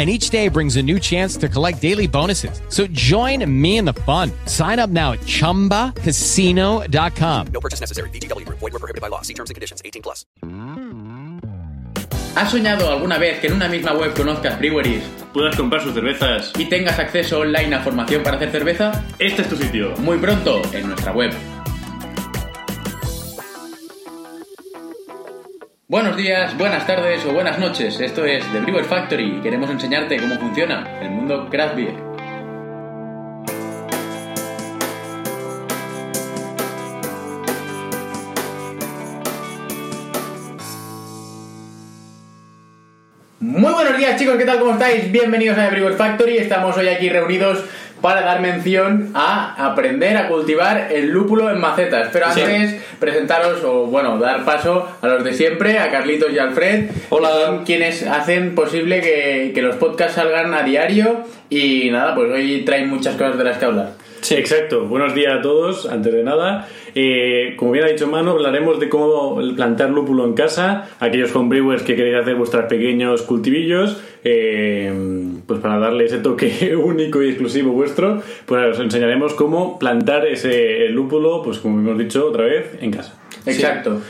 and each day brings a new chance to collect daily bonuses. So join me in the fun. Sign up now at ChumbaCasino.com. No purchase necessary. VGW Group. Void were prohibited by law. See terms and conditions. 18 plus. ¿Has soñado alguna vez que en una misma web conozcas breweries puedas comprar sus cervezas. y tengas acceso online a formación para hacer cerveza? Este es tu sitio. Muy pronto en nuestra web. Buenos días, buenas tardes o buenas noches. Esto es The Brewer Factory y queremos enseñarte cómo funciona el mundo craft beer. Muy buenos días chicos, ¿qué tal? ¿Cómo estáis? Bienvenidos a The Brewer Factory. Estamos hoy aquí reunidos para dar mención a aprender a cultivar el lúpulo en macetas. Pero antes presentaros o bueno, dar paso a los de siempre, a Carlitos y Alfred. Hola. que son quienes hacen posible que, que los podcasts salgan a diario y nada, pues hoy traen muchas cosas de las que hablar. Sí, exacto. Buenos días a todos. Antes de nada, eh, como bien ha dicho Manu, hablaremos de cómo plantar lúpulo en casa. Aquellos homebrewers que queréis hacer vuestros pequeños cultivillos, eh, pues para darle ese toque único y exclusivo vuestro, pues os enseñaremos cómo plantar ese lúpulo, pues como hemos dicho otra vez, en casa. Exacto.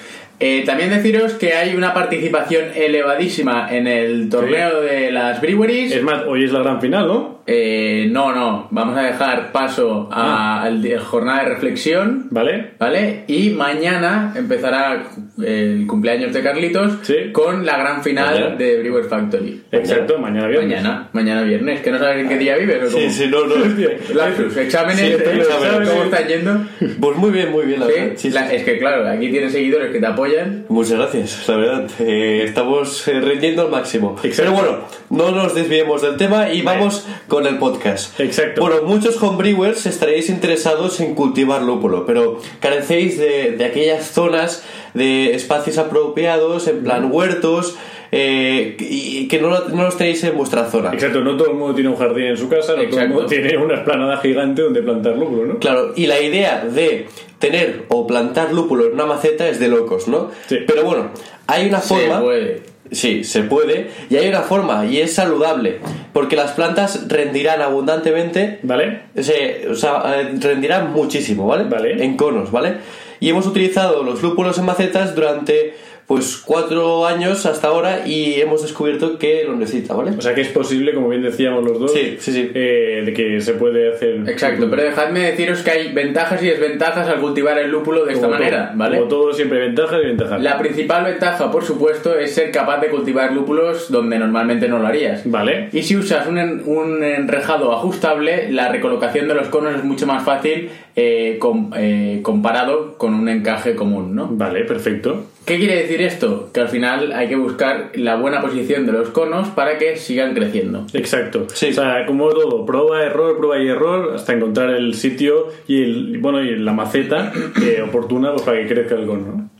Eh, también deciros que hay una participación elevadísima en el torneo de las breweries. Es más, hoy es la gran final, ¿no? Eh, no, no, vamos a dejar paso a, Ah. al jornada de reflexión, ¿Vale? ¿vale? Y mañana empezará el cumpleaños de Carlitos Sí. con la gran final Mañana. de Brewer Factory. Exacto, mañana viernes. Mañana, mañana viernes, que no sabes en qué día vives. ¿o cómo? Sí, sí, no, no. Lapsus, exámenes, Sí, tengo ¿eh? exámenes. ¿cómo están yendo? Pues muy bien, muy bien, la ¿Sí? verdad. Sí, sí. La- es que claro, aquí tienes seguidores que te apoyan. Muchas gracias, la verdad. Eh, estamos eh, rindiendo al máximo. Exacto. Pero bueno, no nos desviemos del tema y vamos con el podcast. Exacto. Bueno, muchos homebrewers estaréis interesados en cultivar lúpulo, pero carecéis de, de aquellas zonas de espacios apropiados, en plan huertos, eh, y que no, lo- no los tenéis en vuestra zona. Exacto, no todo el mundo tiene un jardín en su casa, no todo el Exacto. mundo tiene una esplanada gigante donde plantar lúpulo, ¿no? Claro, y la idea de tener o plantar lúpulo en una maceta es de locos, ¿no? Sí. Pero bueno, hay una Se forma. puede. Sí, se puede. Y hay una forma, y es saludable. Porque las plantas rendirán abundantemente. ¿Vale? se- o sea, rendirán muchísimo, ¿vale? Vale. En conos, ¿vale? Y hemos utilizado los lúpulos en macetas durante, pues, cuatro años hasta ahora y hemos descubierto que lo necesita, ¿vale? O sea que es posible, como bien decíamos los dos, Sí, sí, sí. eh, de que se puede hacer. Exacto, pero dejadme deciros que hay ventajas y desventajas al cultivar el lúpulo de esta Como manera, todo. ¿vale? Como todo, siempre ventajas y ventajas. La principal ventaja, por supuesto, es ser capaz de cultivar lúpulos donde normalmente no lo harías. Vale. Y si usas un, en- un enrejado ajustable, la recolocación de los conos es mucho más fácil eh, com- eh, comparado con un encaje común, ¿no? Vale, perfecto. ¿Qué quiere decir esto? Que al final hay que buscar la buena posición de los conos para que sigan creciendo. Exacto. Sí. O sea, como todo, prueba, error, prueba y error, hasta encontrar el sitio y el, bueno, y la maceta eh, oportuna pues, para que crezca el cono, ¿no?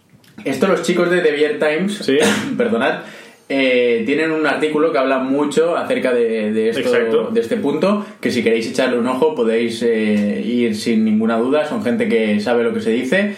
Esto los chicos de The Beer Times, Sí. perdonad, eh, tienen un artículo que habla mucho acerca de, de esto, de este punto, que si queréis echarle un ojo podéis eh, ir sin ninguna duda, son gente que sabe lo que se dice.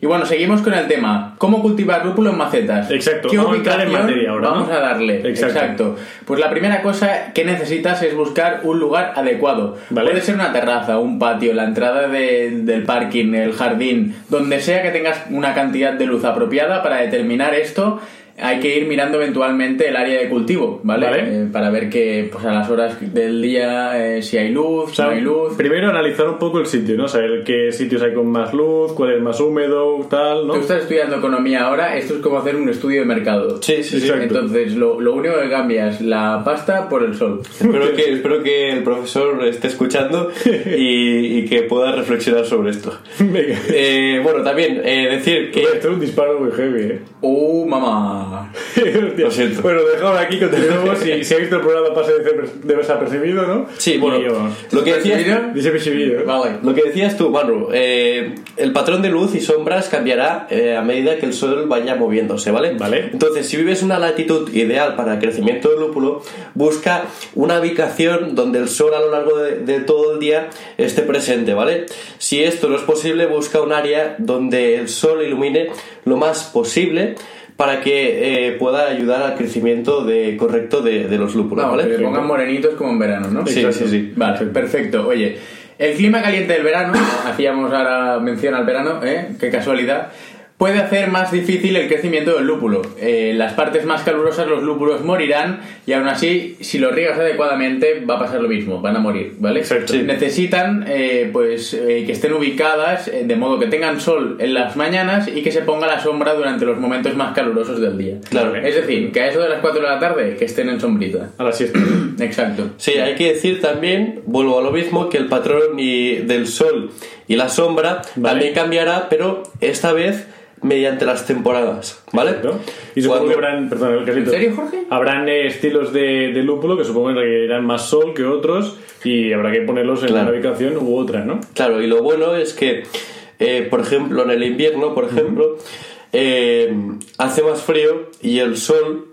Y bueno, seguimos con el tema, ¿cómo cultivar lúpulo en macetas? Exacto, ¿Qué vamos a en materia ahora, Vamos ¿no? a darle, Exacto. exacto. Pues la primera cosa que necesitas es buscar un lugar adecuado. Vale. Puede ser una terraza, un patio, la entrada de- del parking, el jardín, donde sea que tengas una cantidad de luz apropiada para determinar esto. Hay que ir mirando eventualmente el área de cultivo, ¿vale? Vale. Eh, para ver que pues a las horas del día eh, si hay luz, O si sea, no hay luz. primero analizar un poco el sitio, ¿no? Saber qué sitios hay con más luz, cuál es más húmedo, tal, ¿no? Tú estás estudiando economía ahora, esto es como hacer un estudio de mercado. Sí, sí, sí. Exacto. Entonces, lo, lo único que cambia es la pasta por el sol. espero, que, espero que el profesor esté escuchando y, y que pueda reflexionar sobre esto. Venga. Eh, bueno, también eh, decir que... Esto es un disparo muy heavy, ¿eh? ¡Uh, mamá! Lo siento. Bueno, dejamos aquí, continuamos. Si, si ha visto el programa, pasa de desapercibido, ¿no? Sí, bueno, Y, lo que decías... ¿Percibido? Desapercibido. Vale. Lo que decías tú, Manu, eh, el patrón de luz y sombras cambiará eh, a medida que el sol vaya moviéndose, ¿vale? Vale. Entonces, si vives una latitud ideal para el crecimiento del lúpulo, busca una ubicación donde el sol a lo largo de, de todo el día esté presente, ¿vale? Si esto no es posible, busca un área donde el sol ilumine lo más posible para que eh, pueda ayudar al crecimiento de, correcto de, de los lúpulos, Vamos, ¿vale? le pongan morenitos como en verano, ¿no? Sí, sí, sí. Vale, perfecto. Oye, el clima caliente del verano, hacíamos ahora mención al verano, ¿eh? Qué casualidad. Puede hacer más difícil el crecimiento del lúpulo. Eh, en las partes más calurosas los lúpulos morirán y aún así, si los riegas adecuadamente, va a pasar lo mismo, van a morir, ¿vale? Exacto. Sí. Necesitan eh, pues eh, que estén ubicadas eh, de modo que tengan sol en las mañanas y que se ponga la sombra durante los momentos más calurosos del día. Claro. Es decir, que a eso de las 4 de la tarde que estén en sombrita. A la siesta. Exacto. Sí, hay que decir también, vuelvo a lo mismo, que el patrón y del sol y la sombra Vale. también cambiará, pero esta vez mediante las temporadas, ¿vale? ¿no? Y supongo Cuando- que habrán, perdón, ¿En serio, Jorge? Habrán eh, estilos de, de lúpulo que supongo que requerirán más sol que otros y habrá que ponerlos en Claro. una ubicación u otra, ¿no? Claro, y lo bueno es que, eh, por ejemplo, en el invierno, por ejemplo, eh, hace más frío y el sol,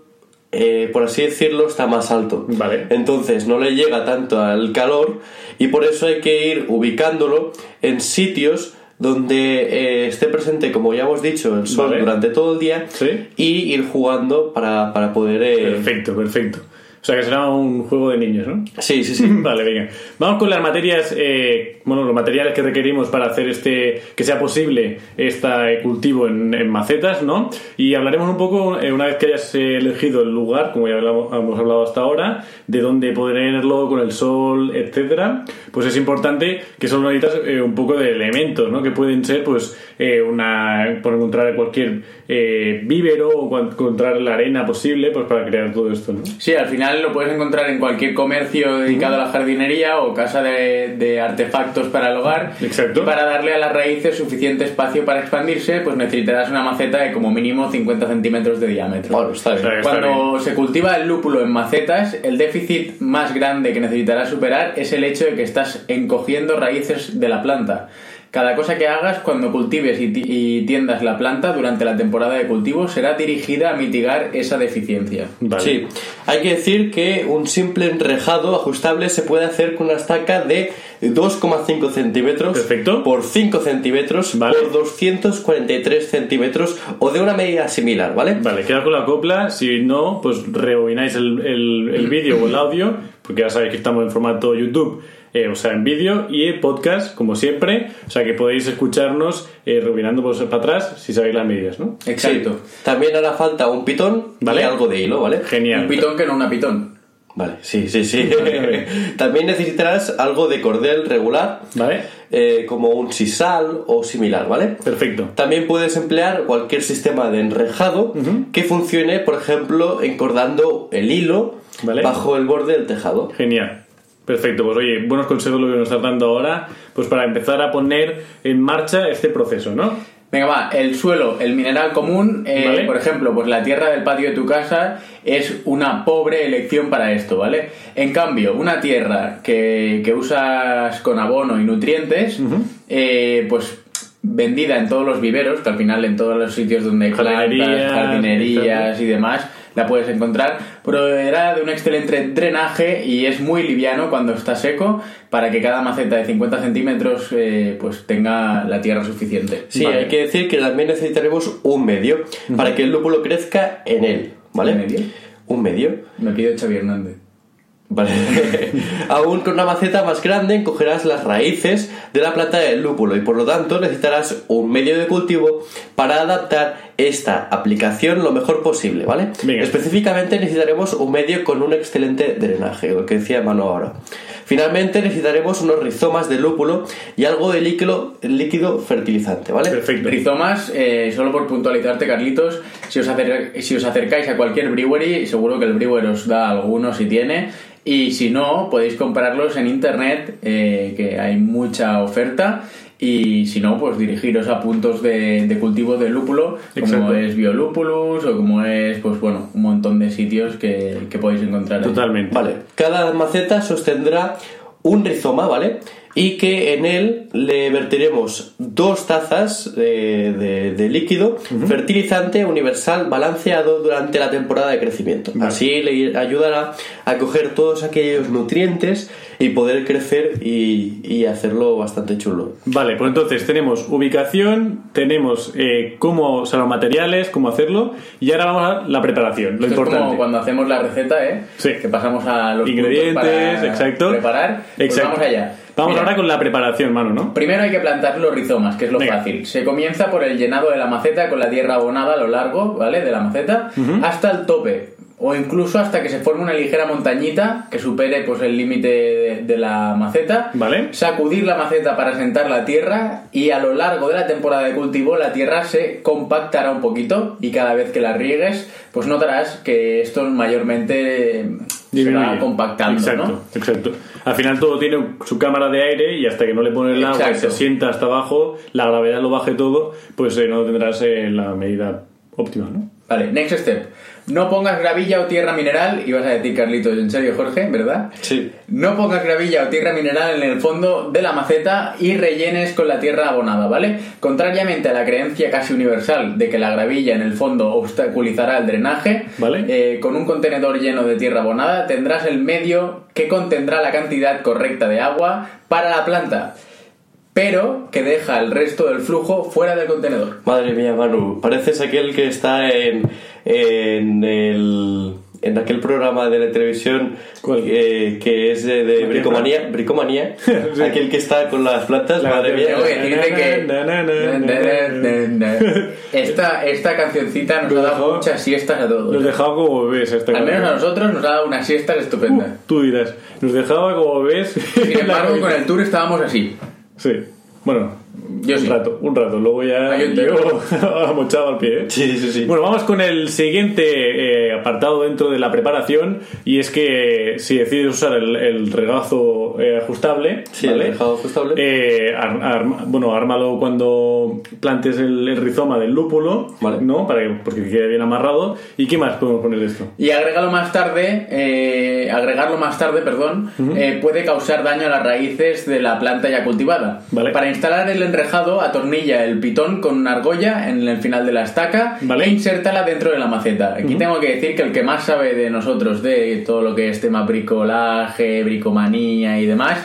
eh, por así decirlo, está más alto. Vale. Entonces no le llega tanto al calor y por eso hay que ir ubicándolo en sitios donde eh, esté presente, como ya hemos dicho, el sol Vale. durante todo el día Sí. y ir jugando para, para poder... eh, Perfecto, perfecto. O sea que será un juego de niños, ¿no? Sí, sí, sí. Vale, venga. Vamos con las materias, eh, bueno, los materiales que requerimos para hacer este, que sea posible este cultivo en, en macetas, ¿no? Y hablaremos un poco, eh, una vez que hayas eh, elegido el lugar, como ya hablamos- hemos hablado hasta ahora, de dónde ponerlo con el sol, etcétera, pues es importante que solo necesitas eh, un poco de elementos, ¿no? Que pueden ser, pues, eh, una, por encontrar cualquier eh, vívero o encontrar la arena posible, pues para crear todo esto, ¿no? Sí, al final lo puedes encontrar en cualquier comercio dedicado a la jardinería o casa de, de artefactos para el hogar. Exacto. Y para darle a las raíces suficiente espacio para expandirse, pues necesitarás una maceta de como mínimo 50 centímetros de diámetro. Bueno, está bien. Cuando se cultiva el lúpulo en macetas, el déficit más grande que necesitarás superar es el hecho de que estás encogiendo raíces de la planta. Cada cosa que hagas cuando cultives y, ti- y tiendas la planta durante la temporada de cultivo será dirigida a mitigar esa deficiencia. Vale. Sí, hay que decir que un simple enrejado ajustable se puede hacer con una estaca de 2,5 centímetros Perfecto. por 5 centímetros Vale. por 243 centímetros o de una medida similar, ¿vale? Vale, queda con la copla. Si no, pues rebobináis el, el, el vídeo o el audio, porque ya sabéis que estamos en formato YouTube, eh, o sea, en vídeo y en podcast, como siempre. O sea, que podéis escucharnos eh, rebobinando pues, para atrás si sabéis las medidas, ¿no? Exacto. Sí. También hará falta un pitón Vale. y algo de hilo, ¿vale? Genial. Un pitón que no una pitón. Vale, sí, sí, sí. También necesitarás algo de cordel regular, Vale, eh, como un sisal o similar, ¿vale? perfecto. También puedes emplear cualquier sistema de enrejado que funcione, por ejemplo, encordando el hilo Vale. bajo el borde del tejado. Genial. Perfecto, pues oye, buenos consejos lo que nos estás dando ahora, pues para empezar a poner en marcha este proceso, ¿no? Venga, va, el suelo, el mineral común, eh, Vale. por ejemplo, pues la tierra del patio de tu casa es una pobre elección para esto, ¿vale? En cambio, una tierra que, que usas con abono y nutrientes, eh, pues vendida en todos los viveros, que al final en todos los sitios donde hay plantas, Jardinerías, jardinerías y demás, la puedes encontrar, proveerá de un excelente drenaje y es muy liviano cuando está seco para que cada maceta de 50 centímetros eh, pues tenga la tierra suficiente. Sí, Vale. hay que decir que también necesitaremos un medio para que el lúpulo crezca en él, ¿vale? ¿Un medio? Un medio. Me pido Xavi Hernández. Vale. Aún con una maceta más grande cogerás las raíces de la planta del lúpulo y por lo tanto necesitarás un medio de cultivo para adaptar esta aplicación lo mejor posible, ¿vale? Venga. Específicamente necesitaremos un medio con un excelente drenaje, lo que decía Manu ahora. Finalmente necesitaremos unos rizomas de lúpulo y algo de líquido, líquido fertilizante, ¿vale? Perfecto. Rizomas, eh, solo por puntualizarte, Carlitos, si os, acer- si os acercáis a cualquier brewery, seguro que el brewer os da alguno si tiene. Y si no, podéis comprarlos en internet, eh, que hay mucha oferta. Y si no, pues dirigiros a puntos de, de cultivo de lúpulo, como es Biolúpulus o como es, pues bueno, un montón de sitios que, que podéis encontrar. ahí. Totalmente. Vale, cada maceta sostendrá un rizoma, ¿vale? Y que en él le vertiremos dos tazas de, de- de líquido fertilizante universal balanceado durante la temporada de crecimiento. Así le ayudará a coger todos aquellos nutrientes y poder crecer y, y hacerlo bastante chulo. Vale, pues entonces tenemos ubicación, tenemos eh, cómo, o sea, los materiales, cómo hacerlo, y ahora vamos a la preparación, lo Esto es importante. como cuando hacemos la receta, ¿eh? Sí. Que pasamos a los Ingredientes, para exacto. preparar. Pues Exacto. vamos allá. Vamos Mira, ahora con la preparación, mano, ¿no? Primero hay que plantar los rizomas, que es lo Venga. fácil. Se comienza por el llenado de la maceta con la tierra abonada a lo largo, ¿vale? De la maceta hasta el tope. O incluso hasta que se forme una ligera montañita que supere pues el límite de, de la maceta. Vale. Sacudir la maceta para sentar la tierra y a lo largo de la temporada de cultivo la tierra se compactará un poquito y cada vez que la riegues pues notarás que esto mayormente se va Disminuye. compactando, Exacto, ¿no? exacto. Al final todo tiene su cámara de aire y hasta que no le pones el agua y se sienta hasta abajo, la gravedad lo baje todo, pues eh, no tendrás eh, la medida óptima, ¿no? Vale, next step. No pongas gravilla o tierra mineral, ibas a decir Carlitos, en serio Jorge, ¿verdad? Sí. No pongas gravilla o tierra mineral en el fondo de la maceta y rellenes con la tierra abonada, ¿vale? Contrariamente a la creencia casi universal de que la gravilla en el fondo obstaculizará el drenaje, Vale. eh, con un contenedor lleno de tierra abonada tendrás el medio que contendrá la cantidad correcta de agua para la planta, pero que deja el resto del flujo fuera del contenedor. Madre mía, Manu, pareces aquel que está en, en el en aquel programa de la televisión ¿Cuál? eh, que es de, de bricomanía, bricomanía Sí. aquel que está con las plantas, La madre mía. Tengo que esta, esta cancioncita nos ha dado muchas siestas a todos. Nos dejaba como bebés esta Al menos a nosotros nos ha dado unas siestas estupendas. Uh, tú dirás, nos dejaba como bebés. Sin embargo, con el tour estábamos así. Sí, bueno, Yo un sí. rato, un rato, luego ya Ah, yo entero. yo mochado al pie. ¿eh? Sí, sí, sí. Bueno, vamos con el siguiente eh, apartado dentro de la preparación y es que si decides usar el, el regazo eh, ajustable, Sí, ¿vale? el regazo ajustable. Eh, ar- arma- bueno, ármalo cuando plantes el, el rizoma del lúpulo, Vale. ¿no? Para que, porque quede bien amarrado. ¿Y qué más podemos poner esto? Y agregarlo más tarde, eh, agregarlo más tarde, perdón, eh, puede causar daño a las raíces de la planta ya cultivada. Vale. Para instalar el enrejado, atornilla el pitón con una argolla en el final de la estaca Vale. e insértala dentro de la maceta. Aquí tengo que decir que el que más sabe de nosotros, de todo lo que es tema bricolaje, bricomanía y demás,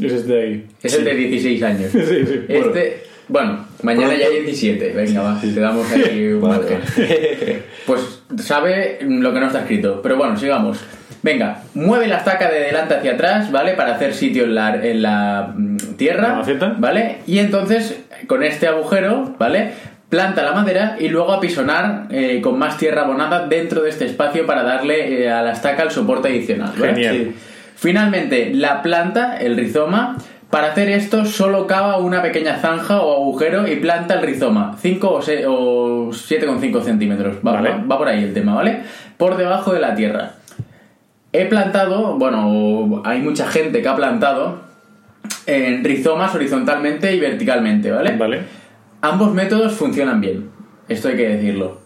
Es este de ahí. es el de 16 años. Sí, sí. Bueno. Este, bueno, mañana ya hay 17. Venga, va, te damos ahí un Vale, margen. Pues sabe lo que no está escrito. Pero bueno, sigamos. Venga, mueve la estaca de delante hacia atrás, ¿vale? Para hacer sitio en la, en la tierra. ¿vale? Y entonces, con este agujero, ¿vale? Planta la madera y luego apisonar eh, con más tierra abonada dentro de este espacio para darle eh, a la estaca el soporte adicional. ¿vale? Genial. Sí. Finalmente, la planta, el rizoma, para hacer esto solo cava una pequeña zanja o agujero y planta el rizoma, 5 o, o 7,5 centímetros. Va, Vale. va- va por ahí el tema, ¿vale? Por debajo de la tierra. He plantado, bueno, hay mucha gente que ha plantado en rizomas horizontalmente y verticalmente, ¿vale? Vale. Ambos métodos funcionan bien, esto hay que decirlo.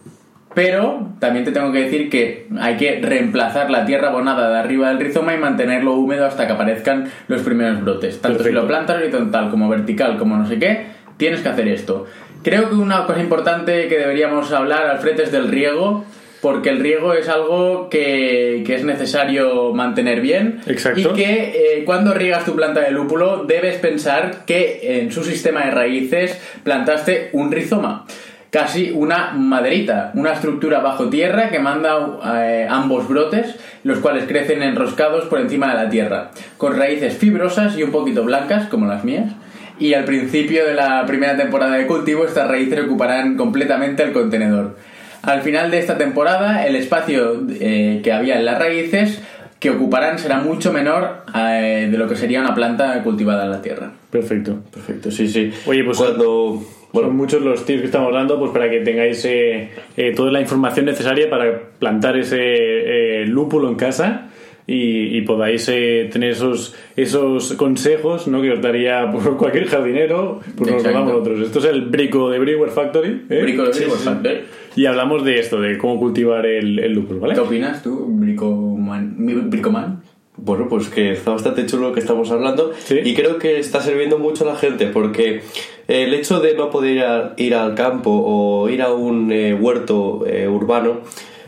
Pero también te tengo que decir que hay que reemplazar la tierra abonada de arriba del rizoma y mantenerlo húmedo hasta que aparezcan los primeros brotes. Tanto Perfecto. si lo plantas horizontal como vertical, como no sé qué, tienes que hacer esto. Creo que una cosa importante que deberíamos hablar, Alfred, es del riego, porque el riego es algo que, que es necesario mantener bien. Exacto. Y que eh, cuando riegas tu planta de lúpulo debes pensar que en su sistema de raíces plantaste un rizoma. casi una maderita, una estructura bajo tierra que manda eh, ambos brotes, los cuales crecen enroscados por encima de la tierra, con raíces fibrosas y un poquito blancas, como las mías. Y al principio de la primera temporada de cultivo, estas raíces ocuparán completamente el contenedor. Al final de esta temporada, el espacio eh, que había en las raíces que ocuparán será mucho menor eh, de lo que sería una planta cultivada en la tierra. Perfecto. Perfecto, sí, sí. Oye, pues Cuando... Bueno, Son muchos los tips que estamos dando pues para que tengáis eh, eh, toda la información necesaria para plantar ese eh, lúpulo en casa y, y podáis eh, tener esos, esos consejos ¿no? que os daría por cualquier jardinero, pues nos damos nosotros. Esto es el brico de Brewer Factory ¿eh? Brico de Sí, Brico sí. Factory. y hablamos de esto, de cómo cultivar el, el lúpulo, ¿vale? ¿Qué opinas tú, Bricoman? Bricoman? Bueno, pues que está bastante chulo lo que estamos hablando Sí. y creo que está sirviendo mucho a la gente porque el hecho de no poder ir, a- ir al campo o ir a un eh, huerto eh, urbano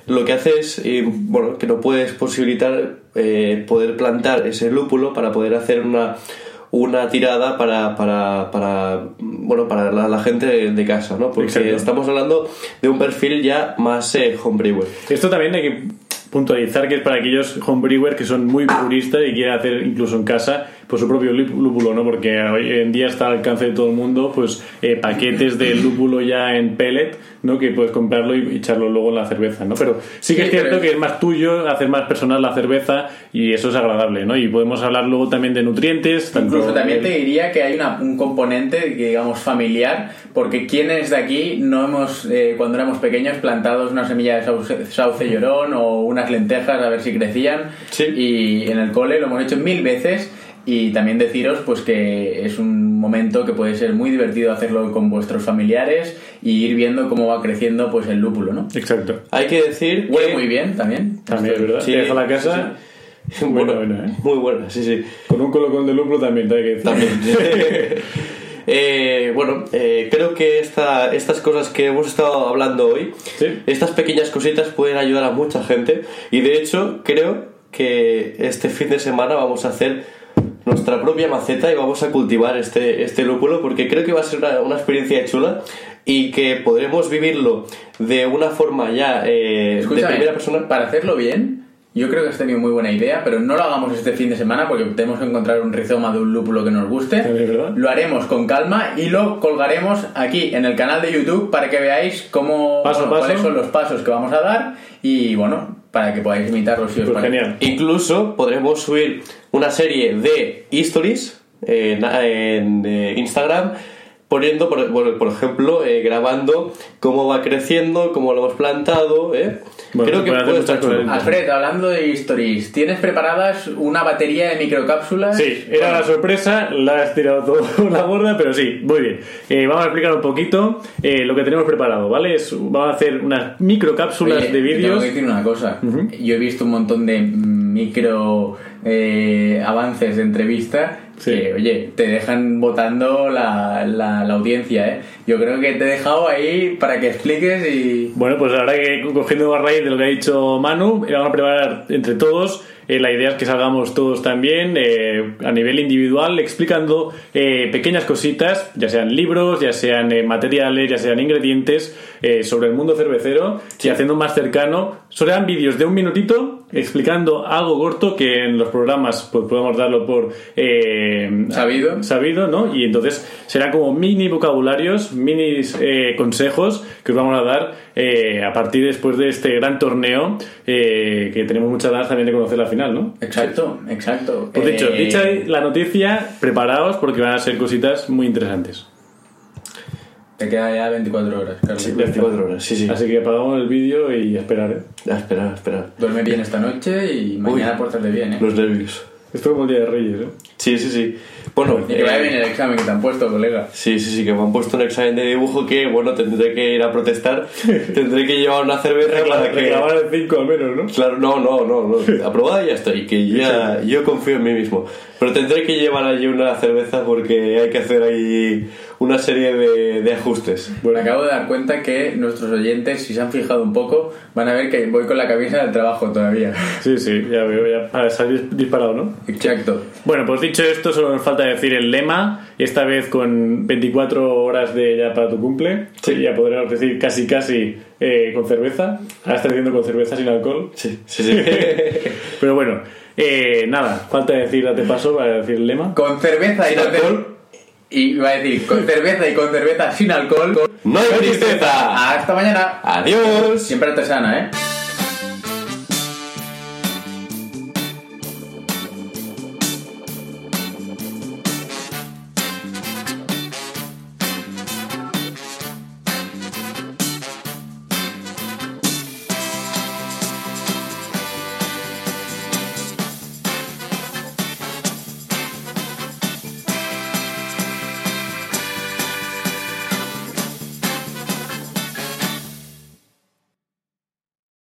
lo que hace es, eh, bueno, que no puedes posibilitar eh, poder plantar ese lúpulo para poder hacer una, una tirada para, para, para, bueno, para la, la gente de, de casa, ¿no? Porque Exacto. estamos hablando de un perfil ya más eh, homebrewer. Esto también hay que puntualizar que es para aquellos homebrewer que son muy puristas y quieren hacer incluso en casa pues su propio lúp- lúpulo, ¿no? Porque hoy en día está al alcance de todo el mundo pues eh, paquetes de lúpulo ya en pellet, ¿no? Que puedes comprarlo y echarlo luego en la cerveza, ¿no? Pero sí que Sí, es cierto que es más tuyo, hacer más personal la cerveza y eso es agradable, ¿no? Y podemos hablar luego también de nutrientes, Incluso también te el- diría que hay una- un componente, digamos, familiar, porque quienes de aquí no hemos, eh, cuando éramos pequeños, plantados una semilla de sauce, sauce llorón o unas lentejas a ver si crecían. Sí. Y en el cole lo hemos hecho mil veces. Y también deciros pues que es un momento que puede ser muy divertido hacerlo con vuestros familiares y ir viendo cómo va creciendo pues el lúpulo, ¿no? Exacto. Hay que decir Huele que- muy bien también. También, es ¿verdad? Sí, deja la casa sí, sí. Bueno, Bueno, ¿eh? Muy buena, sí, sí. con un colocón de lúpulo también, te hay que decir. También. Eh, bueno, eh, creo que esta, estas cosas que hemos estado hablando hoy, Sí. estas pequeñas cositas pueden ayudar a mucha gente y de hecho creo que este fin de semana vamos a hacer nuestra propia maceta y vamos a cultivar este, este lúpulo porque creo que va a ser una, una experiencia chula y que podremos vivirlo de una forma ya eh, de primera persona. para hacerlo bien, yo creo que has tenido muy buena idea, pero no lo hagamos este fin de semana porque tenemos que encontrar un rizoma de un lúpulo que nos guste. Lo haremos con calma y lo colgaremos aquí en el canal de YouTube para que veáis cómo Paso bueno, paso. cuáles son los pasos que vamos a dar y bueno, para que podáis imitarlos si os Pues genial. Incluso podremos subir una serie de stories en, en, eh, Instagram poniendo, por, bueno, por ejemplo, eh, grabando cómo va creciendo, cómo lo hemos plantado. ¿eh? Bueno, Creo que puede estar chulo. Alfred, hablando de stories, ¿tienes preparadas una batería de microcápsulas? Sí, era la sorpresa, la has tirado todo por la borda, pero sí, muy bien. Eh, vamos a explicar un poquito eh, lo que tenemos preparado, ¿vale? Es- vamos a hacer unas microcápsulas Oye, de te Tengo vídeos. que decir una cosa. Yo he visto un montón de micro eh, avances de entrevista Sí. que, oye, te dejan votando la, la, la audiencia, ¿eh? Yo creo que te he dejado ahí para que expliques y... Bueno, pues ahora que cogiendo a raíz de lo que ha dicho Manu, vamos a preparar entre todos. eh, la idea es que salgamos todos también eh, a nivel individual explicando eh, pequeñas cositas, ya sean libros, ya sean eh, materiales, ya sean ingredientes eh, sobre el mundo cervecero y haciendo más cercano. Serán vídeos de un minutito explicando algo corto que en los programas pues podemos darlo por eh, Sabido. sabido, ¿no? Y entonces serán como mini vocabularios, mini eh, consejos que os vamos a dar eh, a partir después de este gran torneo eh, que tenemos muchas ganas también de conocer la final, ¿no? Exacto, exacto. Pues dicho, Eh, dicha la noticia, preparaos porque van a ser cositas muy interesantes. Te queda ya 24 horas, Carlos. 24 horas, sí, sí. Así que apagamos el vídeo y a esperar, ¿eh? A esperar, a esperar. Duerme bien esta noche y mañana pórtate bien, ¿eh? Los nervios. Esto como el día de Reyes, ¿eh? Sí, sí, sí. Bueno, Y que vaya eh, bien el examen que te han puesto, colega. Sí, sí, sí, que me han puesto un examen de dibujo que, bueno, tendré que ir a protestar. tendré que llevar una cerveza para que... Reclamar el 5 al menos, ¿no? Claro, no, no, no, no. Aprobada y ya estoy. Que ya, yo confío en mí mismo. Pero tendré que llevar allí una cerveza porque hay que hacer ahí una serie de, de ajustes. Bueno, acabo de dar cuenta que nuestros oyentes, si se han fijado un poco, van a ver que voy con la camisa del trabajo todavía. Sí, sí, ya veo, ya para salir disparado, ¿no? Exacto. Bueno, pues dicho esto, solo nos falta decir el lema, y esta vez con 24 horas de ya para tu cumple. Sí. Ya podremos decir casi casi eh, con cerveza. Ahora está diciendo con cerveza sin alcohol. Sí, sí, sí. Pero bueno, eh, nada, falta decir, date paso para decir el lema. Con cerveza y Sin con cer- alcohol. Y iba a decir, con cerveza y con cerveza sin alcohol. ¡No hay tristeza! Hasta mañana. ¡Adiós! Siempre artesana, ¿eh?